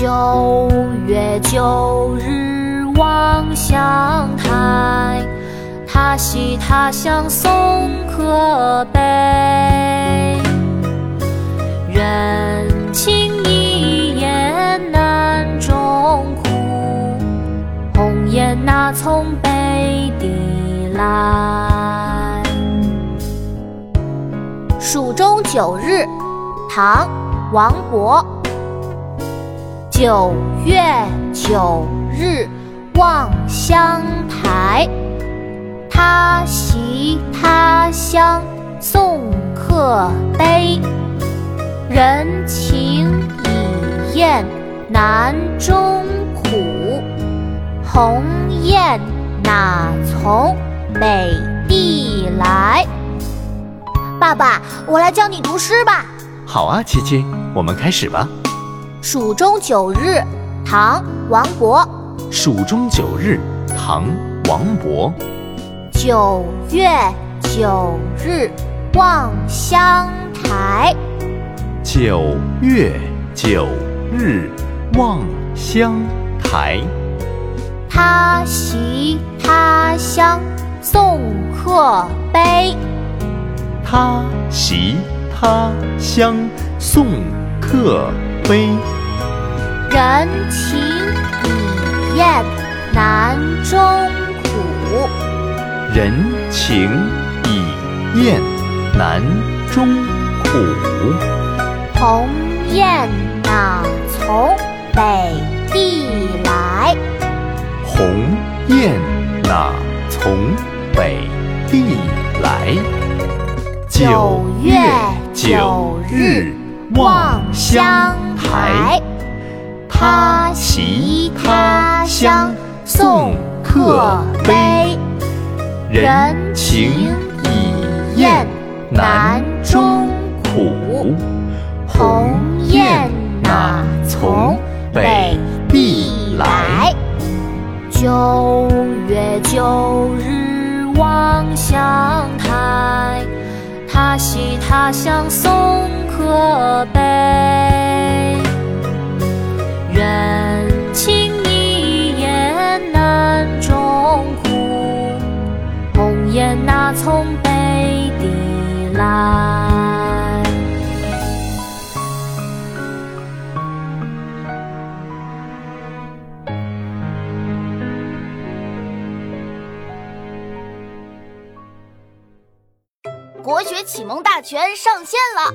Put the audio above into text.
九月九日望乡台，他西他乡送客杯。人情一眼难终苦，红颜哪从北地来？蜀中九日，唐·王勃。九月九日望乡台，他席他乡送客杯。人情已厌南中苦，鸿雁哪从北地来？爸爸，我来教你读诗吧。好啊，七七，我们开始吧。蜀中九日，唐·王勃。蜀中九日，唐·王勃。九月九日望乡台，九月九日望乡台。他席他乡送客杯。他席他乡送客杯。人情已厌南中苦，人情已厌南中苦。鸿雁哪从北地来？鸿雁哪从北地来？九月九日望乡台，他西他乡送客杯。人情已厌南中苦，鸿雁哪从北地来？九月九日望乡台，他西他乡送客杯。人情一眼难终苦，鸿雁哪从北地来？国学启蒙大全上线了！